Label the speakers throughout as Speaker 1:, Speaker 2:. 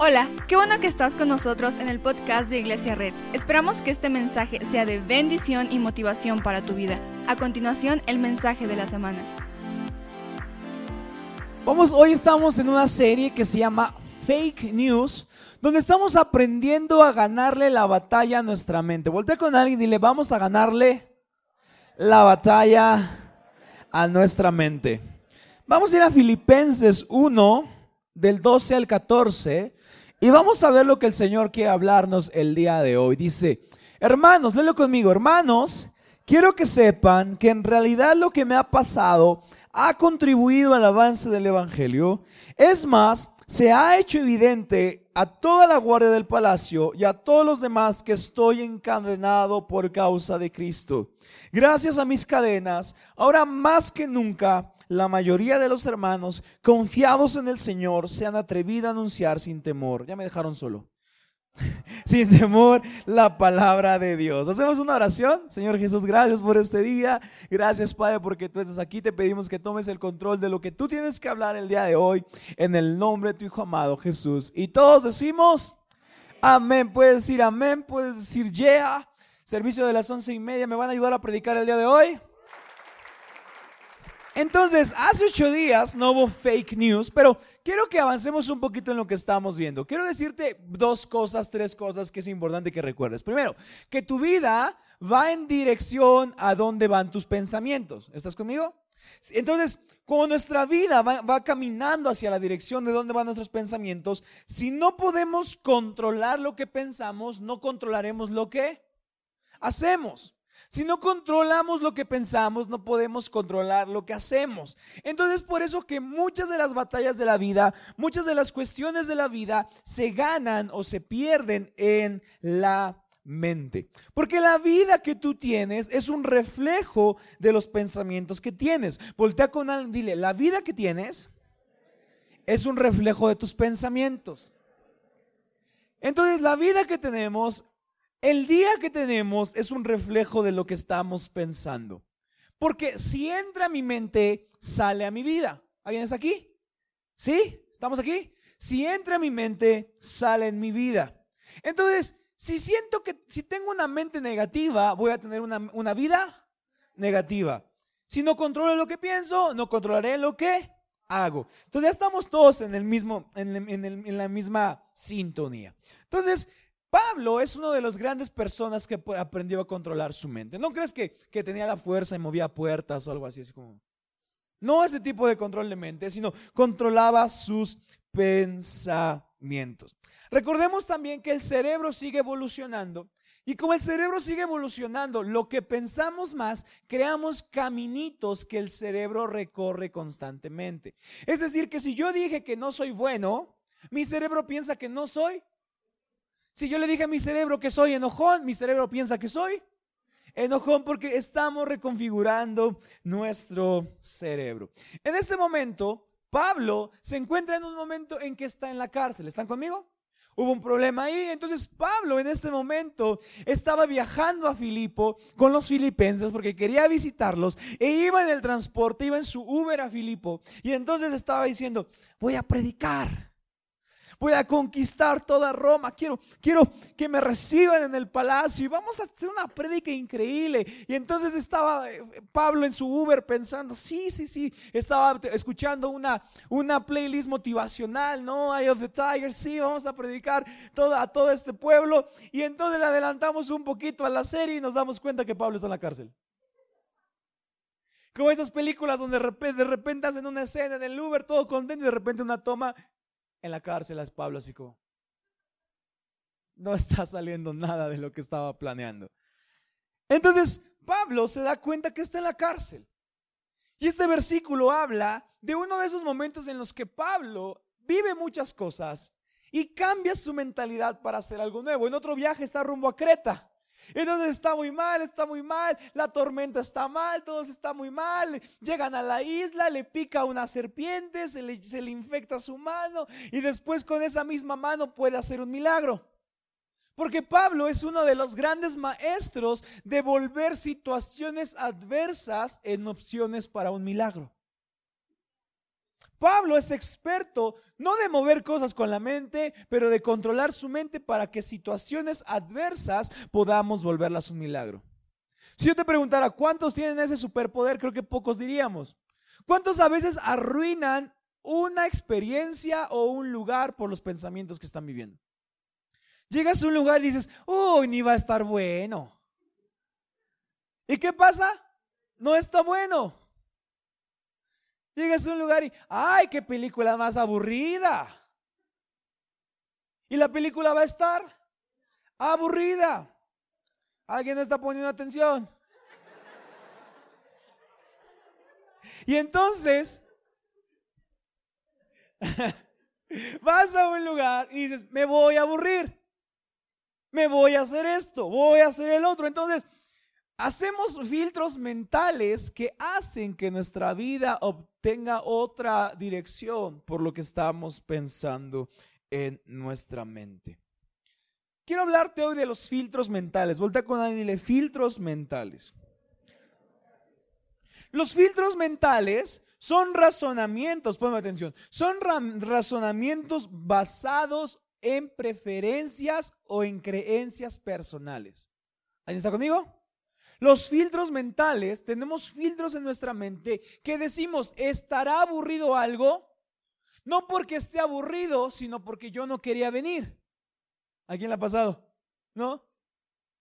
Speaker 1: Hola, qué bueno que estás con nosotros en el podcast de Iglesia Red. Esperamos que este mensaje sea de bendición y motivación para tu vida. A continuación, el mensaje de la semana.
Speaker 2: Vamos, hoy estamos en una serie que se llama Fake News, donde estamos aprendiendo a ganarle la batalla a nuestra mente. Voltea con alguien y dile, vamos a ganarle la batalla a nuestra mente. Vamos a ir a Filipenses 1, del 12 al 14, y vamos a ver lo que el Señor quiere hablarnos el día de hoy. Dice, hermanos, léelo conmigo, hermanos, quiero que sepan que en realidad lo que me ha pasado ha contribuido al avance del Evangelio. Es más, se ha hecho evidente a toda la guardia del palacio y a todos los demás que estoy encadenado por causa de Cristo. Gracias a mis cadenas, ahora más que nunca, la mayoría de los hermanos, confiados en el Señor, se han atrevido a anunciar sin temor. Ya me dejaron solo. sin temor la palabra de Dios. Hacemos una oración. Señor Jesús, gracias por este día. Gracias, Padre, porque tú estás aquí. Te pedimos que tomes el control de lo que tú tienes que hablar el día de hoy en el nombre de tu Hijo amado Jesús. Y todos decimos, amén. Puedes decir amén, puedes decir yeah. Servicio de las once y media, ¿me van a ayudar a predicar el día de hoy? Entonces, hace ocho días no hubo fake news, pero quiero que avancemos un poquito en lo que estamos viendo. Quiero decirte dos cosas, tres cosas que es importante que recuerdes. Primero, que tu vida va en dirección a dónde van tus pensamientos. ¿Estás conmigo? Entonces, como nuestra vida va, va, caminando hacia la dirección de dónde van nuestros pensamientos, si no podemos controlar lo que pensamos, no controlaremos lo que hacemos. Si no controlamos lo que pensamos, no podemos controlar lo que hacemos. Entonces, por eso que muchas de las batallas de la vida, muchas de las cuestiones de la vida se ganan o se pierden en la mente. Porque la vida que tú tienes es un reflejo de los pensamientos que tienes. Voltea con alguien, dile, la vida que tienes es un reflejo de tus pensamientos. Entonces, la vida que tenemos el día que tenemos es un reflejo de lo que estamos pensando. Porque si entra a mi mente, sale a mi vida. ¿Alguien está aquí? ¿Sí? ¿Estamos aquí? Si entra a mi mente, sale en mi vida. Entonces, si siento que si tengo una mente negativa, voy a tener una, vida negativa. Si no controlo lo que pienso, no controlaré lo que hago. Entonces ya estamos todos en el mismo, en, en la misma sintonía. Entonces, Pablo es uno de las grandes personas que aprendió a controlar su mente. ¿No crees que, tenía la fuerza y movía puertas o algo así? así como... No ese tipo de control de mente, sino controlaba sus pensamientos. Recordemos también que el cerebro sigue evolucionando y como el cerebro sigue evolucionando, lo que pensamos más, creamos caminitos que el cerebro recorre constantemente. Es decir, que si yo dije que no soy bueno, mi cerebro piensa que no soy si yo le dije a mi cerebro que soy enojón, mi cerebro piensa que soy enojón porque estamos reconfigurando nuestro cerebro. En este momento, Pablo se encuentra en un momento en que está en la cárcel. ¿Están conmigo? Hubo un problema ahí. Entonces Pablo en este momento estaba viajando a Filipo con los filipenses porque quería visitarlos e iba en el transporte, iba en su Uber a Filipo y entonces estaba diciendo, voy a predicar voy a conquistar toda Roma, quiero, quiero que me reciban en el palacio y vamos a hacer una prédica increíble. Y entonces estaba eh, Pablo en su Uber pensando, sí, sí, sí, estaba escuchando una, una playlist motivacional, ¿no? Eye of the Tiger, sí, vamos a predicar a todo este pueblo. Y entonces le adelantamos un poquito a la serie y nos damos cuenta que Pablo está en la cárcel. Como esas películas donde de repente, de repente hacen una escena en el Uber, todo contento y de repente una toma en la cárcel es Pablo así como, no está saliendo nada de lo que estaba planeando. Entonces, Pablo se da cuenta que está en la cárcel. Y este versículo habla de uno de esos momentos en los que Pablo vive muchas cosas y cambia su mentalidad para hacer algo nuevo. En otro viaje está rumbo a Creta. Entonces está muy mal, está muy mal, la tormenta está mal, todo está muy mal. Llegan a la isla, le pica una serpiente, se le, se le infecta su mano y después con esa misma mano puede hacer un milagro. Porque Pablo es uno de los grandes maestros de volver situaciones adversas en opciones para un milagro. Pablo es experto no de mover cosas con la mente, pero de controlar su mente para que situaciones adversas podamos volverlas un milagro. Si yo te preguntara cuántos tienen ese superpoder, creo que pocos diríamos. ¿Cuántos a veces arruinan una experiencia o un lugar por los pensamientos que están viviendo? Llegas a un lugar y dices, uy, ni va a estar bueno. ¿Y qué pasa? No está bueno. Llegas a un lugar y, ay, qué película más aburrida. Y la película va a estar aburrida. ¿Alguien no está poniendo atención? Y entonces, vas a un lugar y dices, me voy a aburrir. Me voy a hacer esto, voy a hacer el otro. Entonces, hacemos filtros mentales que hacen que nuestra vida tenga otra dirección por lo que estamos pensando en nuestra mente. Quiero hablarte hoy de los filtros mentales. Volta con alguien y filtros mentales. Los filtros mentales son razonamientos, ponme atención, son razonamientos basados en preferencias o en creencias personales. ¿Alguien está conmigo? Los filtros mentales, tenemos filtros en nuestra mente que decimos, ¿estará aburrido algo? No porque esté aburrido, sino porque yo no quería venir. ¿A quién le ha pasado? ¿No?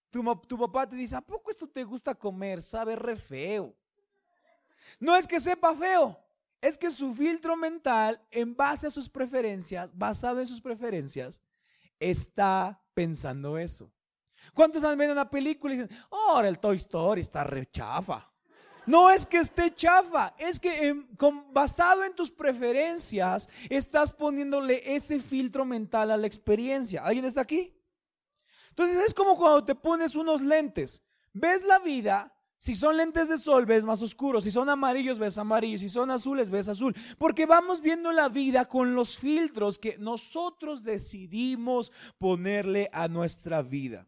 Speaker 2: Tu, tu papá te dice, ¿a poco esto te gusta comer? Sabe re feo. No es que sepa feo, es que su filtro mental, en base a sus preferencias, basado en sus preferencias, está pensando eso. ¿Cuántos han visto una película y dicen, oh, ahora el Toy Story está re chafa? No es que esté chafa, es que basado en tus preferencias estás poniéndole ese filtro mental a la experiencia. ¿Alguien está aquí? Entonces es como cuando te pones unos lentes. Ves la vida, si son lentes de sol ves más oscuro, si son amarillos ves amarillo, si son azules ves azul. Porque vamos viendo la vida con los filtros que nosotros decidimos ponerle a nuestra vida.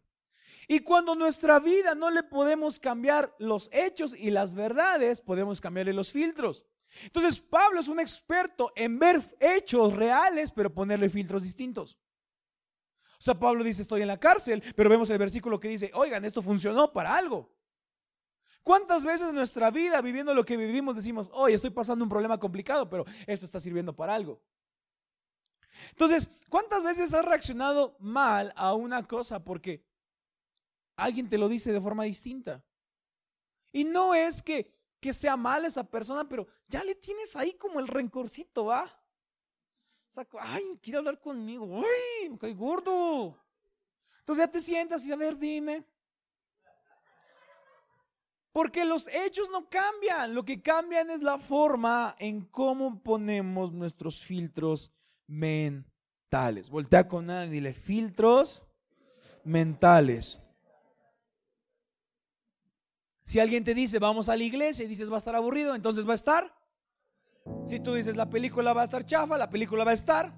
Speaker 2: Y cuando nuestra vida no le podemos cambiar los hechos y las verdades, podemos cambiarle los filtros. Entonces Pablo es un experto en ver hechos reales, pero ponerle filtros distintos. O sea, Pablo dice, estoy en la cárcel, pero vemos el versículo que dice, oigan, esto funcionó para algo. ¿Cuántas veces en nuestra vida, viviendo lo que vivimos, decimos, hoy estoy pasando un problema complicado, pero esto está sirviendo para algo? Entonces, ¿cuántas veces has reaccionado mal a una cosa porque alguien te lo dice de forma distinta. Y no es que, que sea mal esa persona, pero ya le tienes ahí como el rencorcito, ¿va? O ay, quiere hablar conmigo, ay, me cae gordo. Entonces ya te sientas y a ver, dime. Porque los hechos no cambian, lo que cambian es la forma en cómo ponemos nuestros filtros mentales. Voltea con alguien y dile, filtros mentales. Si alguien te dice, vamos a la iglesia y dices, va a estar aburrido, entonces va a estar. Si tú dices, la película va a estar chafa, la película va a estar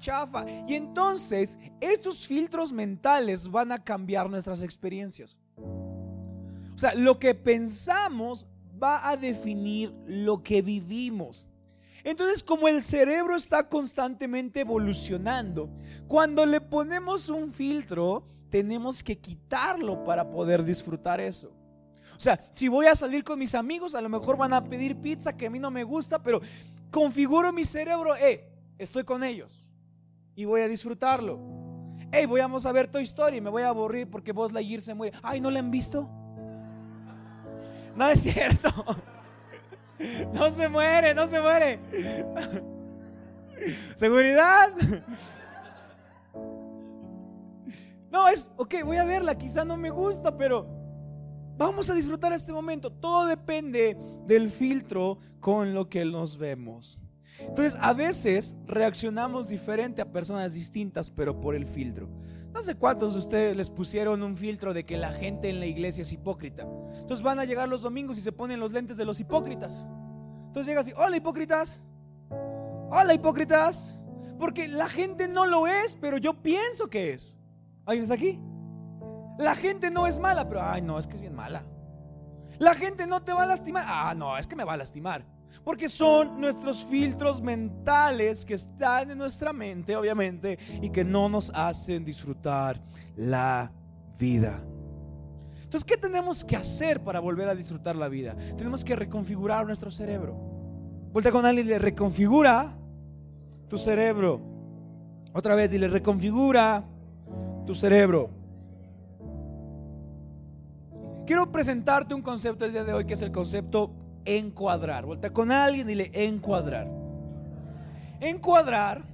Speaker 2: chafa. Y entonces, estos filtros mentales van a cambiar nuestras experiencias. O sea, lo que pensamos va a definir lo que vivimos. Entonces, como el cerebro está constantemente evolucionando, cuando le ponemos un filtro, tenemos que quitarlo para poder disfrutar eso. O sea, si voy a salir con mis amigos, a lo mejor van a pedir pizza que a mí no me gusta, pero configuro mi cerebro, eh, estoy con ellos y voy a disfrutarlo. Hey, voy a ver Toy Story, me voy a aburrir porque Buzz Lightyear se muere. Ay, ¿no le han visto? No es cierto. No se muere, no se muere. Seguridad. No, es, ok, voy a verla, quizá no me gusta, pero Vamos a disfrutar este momento. Todo depende del filtro con lo que nos vemos. Entonces, a veces reaccionamos diferente a personas distintas, pero por el filtro. No sé cuántos de ustedes les pusieron un filtro de que la gente en la iglesia es hipócrita. Entonces van a llegar los domingos y se ponen los lentes de los hipócritas. Entonces llega así, hola hipócritas. Hola hipócritas. Porque la gente no lo es, pero yo pienso que es. ¿Alguien está aquí? La gente no es mala, pero ay, no, es que es bien mala. La gente no te va a lastimar. Ah, no, es que me va a lastimar. Porque son nuestros filtros mentales que están en nuestra mente, obviamente, y que no nos hacen disfrutar la vida. Entonces, ¿qué tenemos que hacer para volver a disfrutar la vida? Tenemos que reconfigurar nuestro cerebro. Vuelta con alguien y le reconfigura tu cerebro. Otra vez y le reconfigura tu cerebro. Quiero presentarte un concepto el día de hoy que es el concepto encuadrar. Vuelta con alguien y le encuadrar. Encuadrar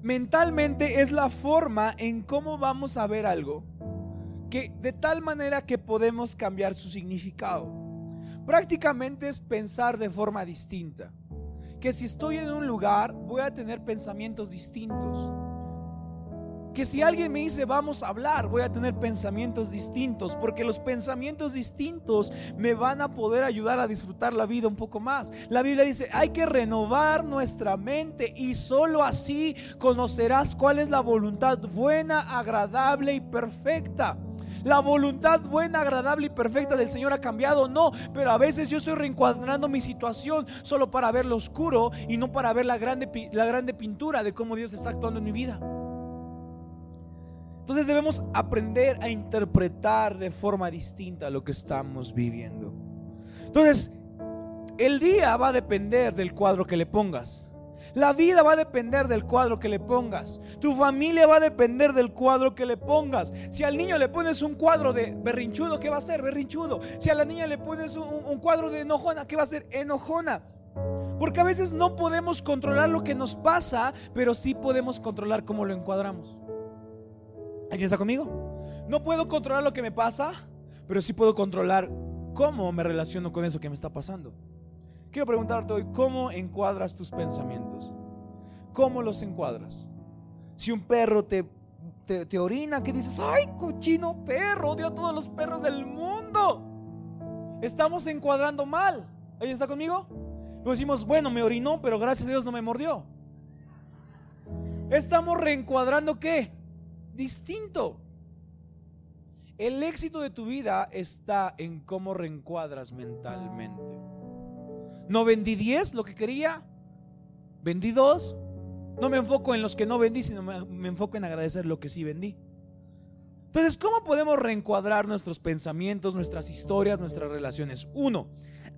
Speaker 2: mentalmente es la forma en cómo vamos a ver algo que de tal manera que podemos cambiar su significado. Prácticamente es pensar de forma distinta. Que si estoy en un lugar voy a tener pensamientos distintos que si alguien me dice vamos a hablar, voy a tener pensamientos distintos, porque los pensamientos distintos me van a poder ayudar a disfrutar la vida un poco más. La Biblia dice, hay que renovar nuestra mente y solo así conocerás cuál es la voluntad buena, agradable y perfecta. La voluntad buena, agradable y perfecta del Señor ha cambiado, no, pero a veces yo estoy reencuadrando mi situación solo para ver lo oscuro y no para ver la grande, la grande pintura de cómo Dios está actuando en mi vida. Entonces debemos aprender a interpretar de forma distinta lo que estamos viviendo. Entonces, el día va a depender del cuadro que le pongas. La vida va a depender del cuadro que le pongas. Tu familia va a depender del cuadro que le pongas. Si al niño le pones un cuadro de berrinchudo, ¿qué va a ser? Berrinchudo. Si a la niña le pones un, un cuadro de enojona, ¿qué va a ser? Enojona. Porque a veces no podemos controlar lo que nos pasa, pero sí podemos controlar cómo lo encuadramos. ¿Alguien está conmigo? No puedo controlar lo que me pasa, pero sí puedo controlar cómo me relaciono con eso que me está pasando. Quiero preguntarte hoy, ¿cómo encuadras tus pensamientos? ¿Cómo los encuadras? Si un perro te, te, orina, ¿qué dices? ¡Ay, cochino perro! Odio a todos los perros del mundo. Estamos encuadrando mal. ¿Alguien está conmigo? Luego decimos, bueno, me orinó, pero gracias a Dios no me mordió. Estamos reencuadrando qué? Distinto. El éxito de tu vida está en cómo reencuadras mentalmente. No vendí 10, lo que quería, vendí 2. No me enfoco en los que no vendí, sino me, enfoco en agradecer lo que sí vendí. Entonces, ¿cómo podemos reencuadrar nuestros pensamientos, nuestras historias, nuestras relaciones? Uno,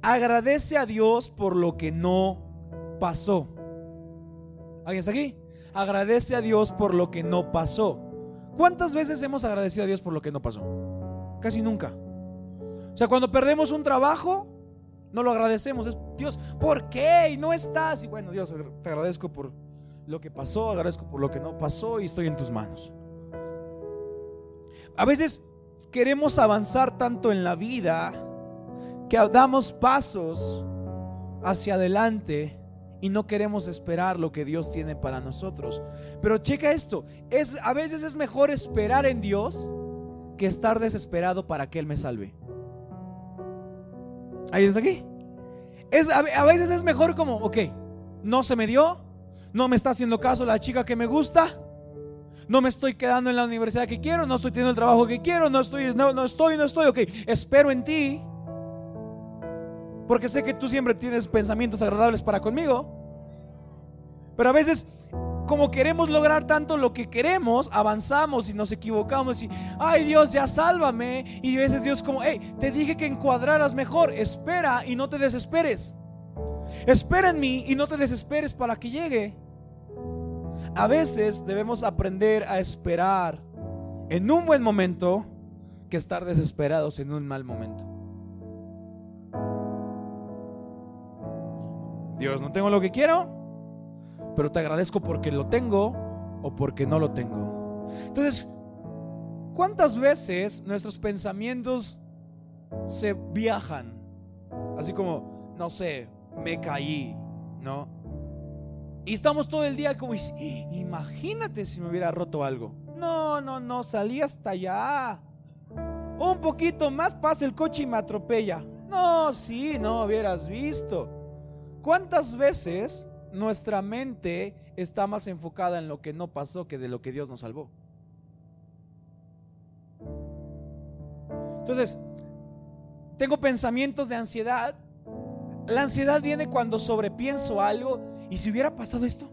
Speaker 2: agradece a Dios por lo que no pasó. ¿Alguien está aquí? Agradece a Dios por lo que no pasó. ¿Cuántas veces hemos agradecido a Dios por lo que no pasó? Casi nunca. O sea, cuando perdemos un trabajo, no lo agradecemos. Es Dios, ¿por qué? Y no estás. Y bueno, Dios, te agradezco por lo que pasó, agradezco por lo que no pasó y estoy en tus manos. A veces queremos avanzar tanto en la vida que damos pasos hacia adelante y no queremos esperar lo que Dios tiene para nosotros. Pero checa esto, es a veces es mejor esperar en Dios que estar desesperado para que él me salve. ¿Alguien está aquí? Es, a, veces es mejor como, ok, no se me dio, no me está haciendo caso la chica que me gusta, no me estoy quedando en la universidad que quiero, no estoy teniendo el trabajo que quiero, no estoy, no, no estoy, no estoy, ok, espero en ti porque sé que tú siempre tienes pensamientos agradables para conmigo. Pero a veces, como queremos lograr tanto lo que queremos, avanzamos y nos equivocamos y, ay Dios, ya sálvame. Y a veces Dios como, hey, te dije que encuadraras mejor, espera y no te desesperes. Espera en mí y no te desesperes para que llegue. A veces debemos aprender a esperar en un buen momento que estar desesperados en un mal momento. Dios, no tengo lo que quiero, pero te agradezco porque lo tengo o porque no lo tengo. Entonces, ¿cuántas veces nuestros pensamientos se viajan? Así como, no sé, me caí, ¿no? Y estamos todo el día como, imagínate si me hubiera roto algo. No, no, no, salí hasta allá. Un poquito más pasa el coche y me atropella. No, sí, no hubieras visto. ¿Cuántas veces nuestra mente está más enfocada en lo que no pasó que de lo que Dios nos salvó? Entonces, tengo pensamientos de ansiedad. La ansiedad viene cuando sobrepienso algo y si hubiera pasado esto,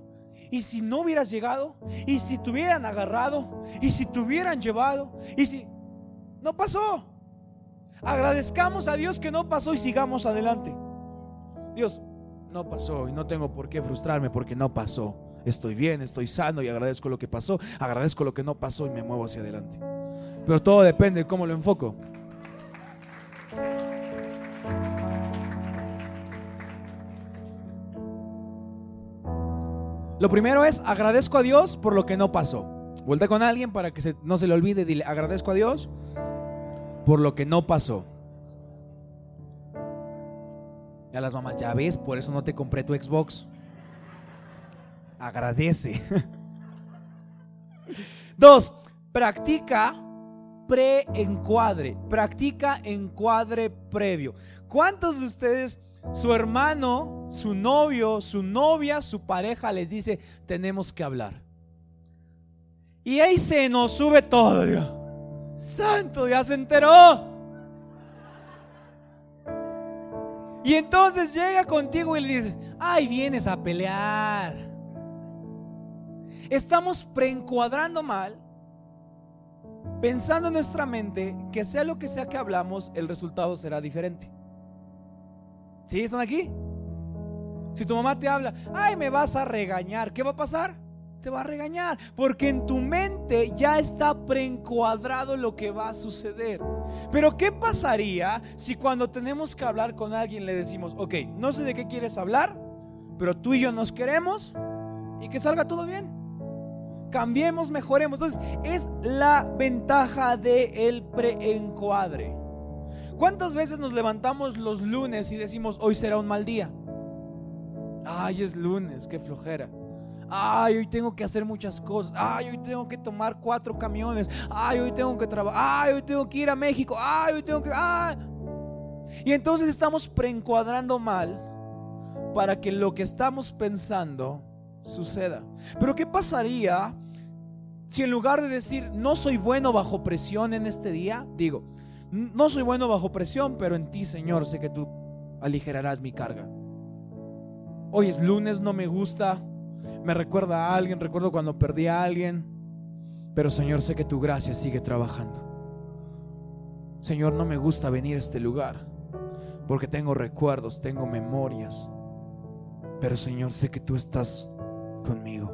Speaker 2: y si no hubieras llegado, y si te hubieran agarrado, y si te hubieran llevado, y si no pasó. Agradezcamos a Dios que no pasó y sigamos adelante. Dios, no pasó y no tengo por qué frustrarme porque no pasó. Estoy bien, estoy sano y agradezco lo que pasó, agradezco lo que no pasó y me muevo hacia adelante. Pero todo depende de cómo lo enfoco. Lo primero es agradezco a Dios por lo que no pasó. Vuelta con alguien para que no se le olvide. Dile agradezco a Dios por lo que no pasó. Ya las mamás, ya ves, por eso no te compré tu Xbox. Agradece. Dos, practica pre-encuadre. Practica encuadre previo. ¿Cuántos de ustedes su hermano, su novio, su novia, su pareja les dice, tenemos que hablar. Y ahí se nos sube todo. Santo, ya se enteró. Y entonces llega contigo y le dices, ay, vienes a pelear. Estamos preencuadrando mal, pensando en nuestra mente que sea lo que sea que hablamos, el resultado será diferente. ¿Sí? ¿Están aquí? Si tu mamá te habla, ay, me vas a regañar, ¿qué va a pasar? Te va a regañar, porque en tu mente ya está preencuadrado lo que va a suceder. Pero ¿qué pasaría si cuando tenemos que hablar con alguien le decimos, ok, no sé de qué quieres hablar, pero tú y yo nos queremos y que salga todo bien? Cambiemos, mejoremos. Entonces, es la ventaja del el preencuadre. ¿Cuántas veces nos levantamos los lunes y decimos, hoy será un mal día? Ay, es lunes, qué flojera. Ay, hoy tengo que hacer muchas cosas. Ay, hoy tengo que tomar cuatro camiones. Ay, hoy tengo que trabajar. Ay, hoy tengo que ir a México. Ay, hoy tengo que... Ay. Y entonces estamos preencuadrando mal para que lo que estamos pensando suceda. Pero ¿qué pasaría si en lugar de decir, no soy bueno bajo presión en este día, digo, no soy bueno bajo presión, pero en ti, Señor, sé que tú aligerarás mi carga. Hoy es lunes, no me gusta, me recuerda a alguien, recuerdo cuando perdí a alguien, pero Señor, sé que tu gracia sigue trabajando. Señor, no me gusta venir a este lugar, porque tengo recuerdos, tengo memorias, pero Señor, sé que tú estás conmigo.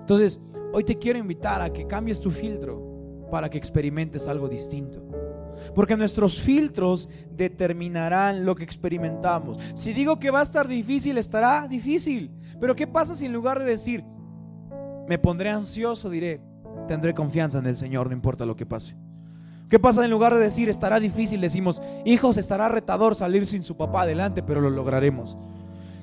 Speaker 2: Entonces, hoy te quiero invitar a que cambies tu filtro para que experimentes algo distinto. Porque nuestros filtros determinarán lo que experimentamos. Si digo que va a estar difícil, estará difícil. Pero ¿qué pasa si en lugar de decir, me pondré ansioso, diré, tendré confianza en el Señor, no importa lo que pase? ¿Qué pasa en lugar de decir, estará difícil, decimos, hijos, estará retador salir sin su papá adelante, pero lo lograremos?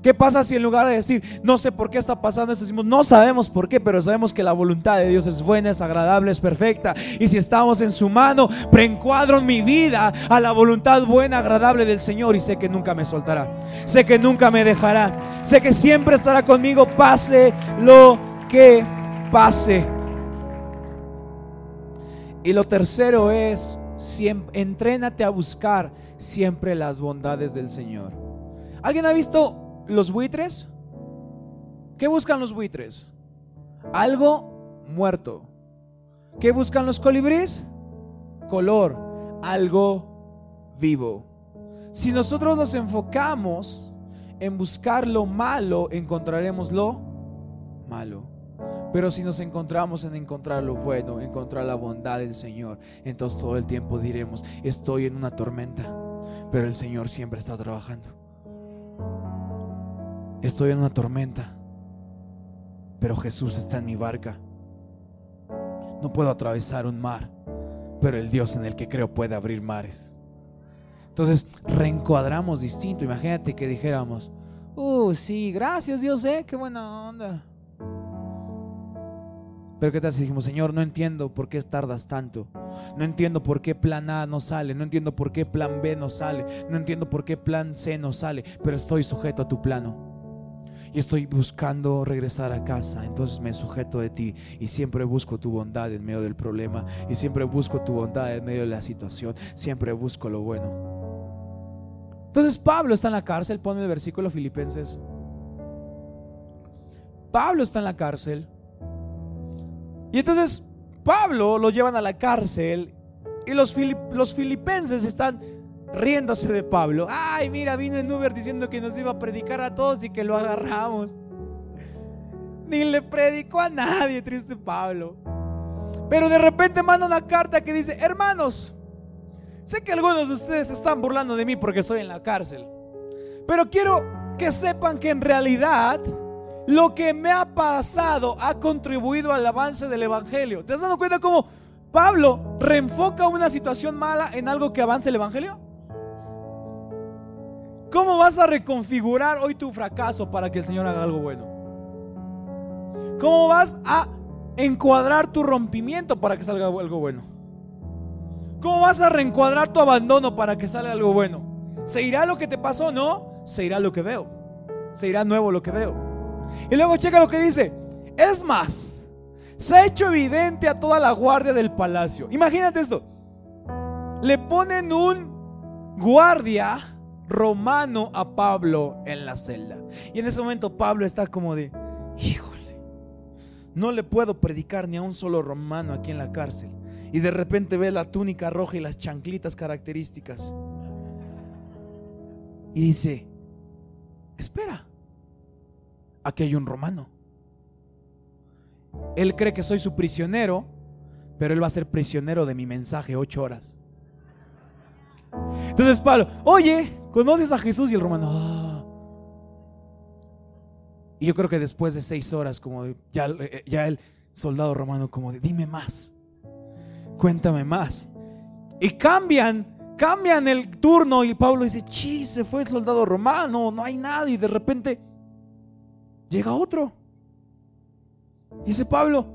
Speaker 2: ¿Qué pasa si en lugar de decir, no sé por qué está pasando esto, decimos, no sabemos por qué, pero sabemos que la voluntad de Dios es buena, es agradable, es perfecta? Y si estamos en su mano, preencuadro mi vida a la voluntad buena, agradable del Señor y sé que nunca me soltará. Sé que nunca me dejará. Sé que siempre estará conmigo, pase lo que pase. Y lo tercero es, siempre, entrénate a buscar siempre las bondades del Señor. ¿Alguien ha visto los buitres? ¿Qué buscan los buitres? Algo muerto. ¿Qué buscan los colibríes? Color, algo vivo. Si nosotros nos enfocamos en buscar lo malo, encontraremos lo malo. Pero si nos encontramos en encontrar lo bueno, encontrar la bondad del Señor, entonces todo el tiempo diremos, estoy en una tormenta, pero el Señor siempre está trabajando. Estoy en una tormenta, pero Jesús está en mi barca. No puedo atravesar un mar, pero el Dios en el que creo puede abrir mares. Entonces reencuadramos distinto. Imagínate que dijéramos, uh, sí, gracias Dios, eh, qué buena onda. Pero qué tal si dijimos, Señor, no entiendo por qué tardas tanto. No entiendo por qué plan A no sale. No entiendo por qué plan B no sale. No entiendo por qué plan C no sale. Pero estoy sujeto a tu plano y estoy buscando regresar a casa, entonces me sujeto de ti y siempre busco tu bondad en medio del problema y siempre busco tu bondad en medio de la situación, siempre busco lo bueno. Entonces Pablo está en la cárcel, pone el versículo Filipenses. Pablo está en la cárcel. Y entonces Pablo lo llevan a la cárcel y los, los filipenses están riéndose de Pablo. Ay, mira, vino en Uber diciendo que nos iba a predicar a todos y que lo agarramos. Ni le predicó a nadie, triste Pablo. Pero de repente manda una carta que dice, hermanos, sé que algunos de ustedes están burlando de mí porque estoy en la cárcel. Pero quiero que sepan que en realidad lo que me ha pasado ha contribuido al avance del Evangelio. ¿Te has dado cuenta cómo Pablo reenfoca una situación mala en algo que avance el Evangelio? ¿Cómo vas a reconfigurar hoy tu fracaso para que el Señor haga algo bueno? ¿Cómo vas a encuadrar tu rompimiento para que salga algo bueno? ¿Cómo vas a reencuadrar tu abandono para que salga algo bueno? ¿Se irá lo que te pasó? No, se irá lo que veo. Se irá nuevo lo que veo. Y luego checa lo que dice. Es más, se ha hecho evidente a toda la guardia del palacio. Imagínate esto. Le ponen un guardia romano a Pablo en la celda. Y en ese momento Pablo está como de, híjole, no le puedo predicar ni a un solo romano aquí en la cárcel. Y de repente ve la túnica roja y las chanclitas características. Y dice, espera, aquí hay un romano. Él cree que soy su prisionero, pero él va a ser prisionero de mi mensaje ocho horas. Entonces Pablo, oye, ¿conoces a Jesús? Y el romano, ah". Y yo creo que después de seis horas, como ya, ya el soldado romano, como dime más, cuéntame más. Y cambian, cambian el turno y Pablo dice, chi, se fue el soldado romano, no hay nada. Y de repente llega otro. Dice Pablo,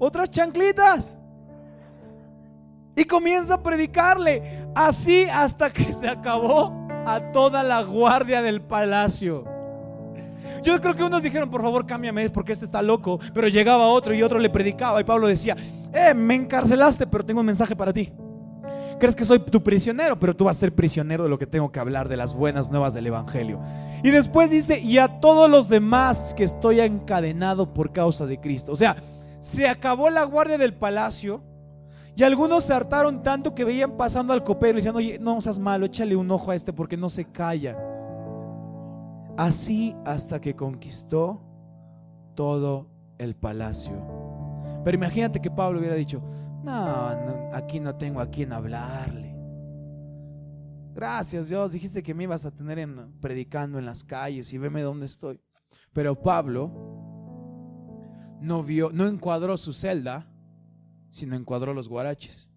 Speaker 2: otras chanclitas. Y comienza a predicarle así hasta que se acabó a toda la guardia del palacio. Yo creo que unos dijeron, por favor, cámbiame porque este está loco. Pero llegaba otro y otro le predicaba y Pablo decía, eh, me encarcelaste, pero tengo un mensaje para ti. Crees que soy tu prisionero, pero tú vas a ser prisionero de lo que tengo que hablar, de las buenas nuevas del Evangelio. Y después dice, y a todos los demás que estoy encadenado por causa de Cristo. O sea, se acabó la guardia del palacio y algunos se hartaron tanto que veían pasando al copero y decían, oye, no seas malo, échale un ojo a este porque no se calla. Así hasta que conquistó todo el palacio. Pero imagínate que Pablo hubiera dicho, no, aquí no tengo a quien hablarle. Gracias Dios, dijiste que me ibas a tener en, predicando en las calles y veme dónde estoy. Pero Pablo no vio, no encuadró su celda sino encuadró los guaraches.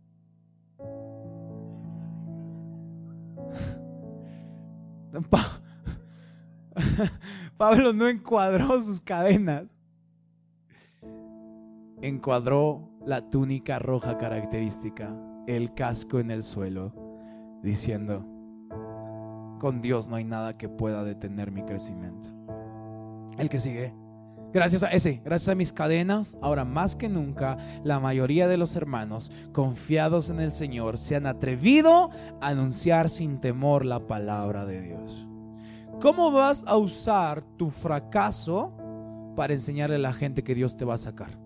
Speaker 2: Pablo no encuadró sus cadenas, encuadró la túnica roja característica, el casco en el suelo, diciendo, con Dios no hay nada que pueda detener mi crecimiento. El que sigue. Gracias a ese, gracias a mis cadenas, ahora más que nunca, la mayoría de los hermanos confiados en el Señor se han atrevido a anunciar sin temor la palabra de Dios. ¿Cómo vas a usar tu fracaso para enseñarle a la gente que Dios te va a sacar?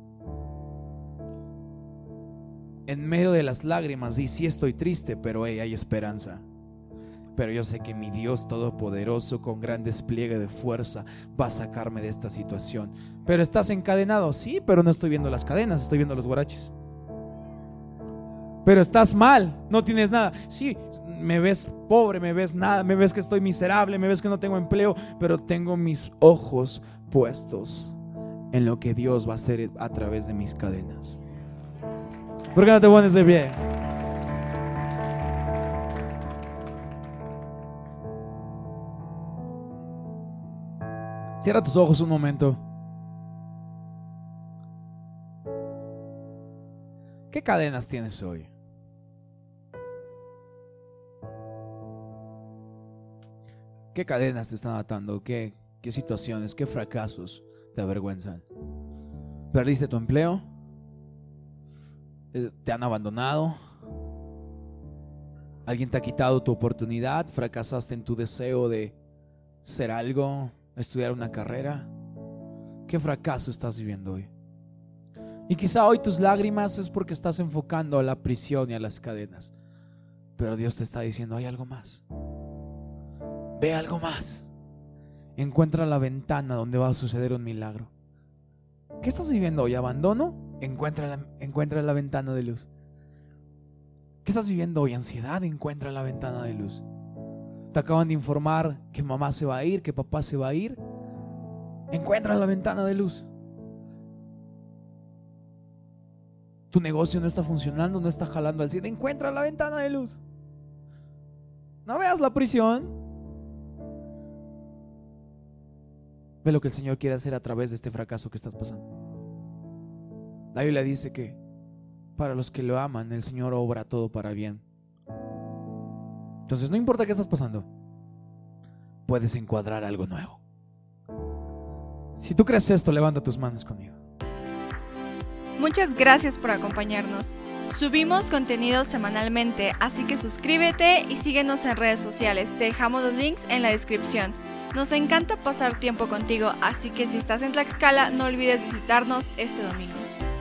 Speaker 2: En medio de las lágrimas, di, sí estoy triste, pero hay esperanza pero yo sé que mi Dios Todopoderoso con gran despliegue de fuerza va a sacarme de esta situación. Pero estás encadenado, sí, pero no estoy viendo las cadenas, estoy viendo los guaraches. Pero estás mal, no tienes nada. Sí, me ves pobre, me ves nada, me ves que estoy miserable, me ves que no tengo empleo, pero tengo mis ojos puestos en lo que Dios va a hacer a través de mis cadenas. ¿Por qué no te pones de pie? Cierra tus ojos un momento. ¿Qué cadenas tienes hoy? ¿Qué cadenas te están atando? ¿Qué, qué situaciones, qué fracasos te avergüenzan? ¿Perdiste tu empleo? Eh, ¿Te han abandonado? Alguien te ha quitado tu oportunidad, fracasaste en tu deseo de ser algo, estudiar una carrera. ¿Qué fracaso estás viviendo hoy? Y quizá hoy tus lágrimas es porque estás enfocando a la prisión y a las cadenas. Pero Dios te está diciendo, hay algo más. Ve algo más. Encuentra la ventana donde va a suceder un milagro. ¿Qué estás viviendo hoy? ¿Abandono? Encuentra encuentra la ventana de luz. ¿Qué estás viviendo hoy? ¿Ansiedad? Encuentra la ventana de luz. Te acaban de informar que mamá se va a ir, que papá se va a ir. Encuentra la ventana de luz. Tu negocio no está funcionando, no está jalando al cielo. Encuentra la ventana de luz. No veas la prisión. Ve lo que el Señor quiere hacer a través de este fracaso que estás pasando. La Biblia dice que para los que lo aman, el Señor obra todo para bien. Entonces, no importa qué estás pasando, puedes encuadrar algo nuevo. Si tú crees esto, levanta tus manos conmigo.
Speaker 1: Muchas gracias por acompañarnos. Subimos contenido semanalmente, así que suscríbete y síguenos en redes sociales. Te dejamos los links en la descripción. Nos encanta pasar tiempo contigo, así que si estás en Tlaxcala, no olvides visitarnos este domingo.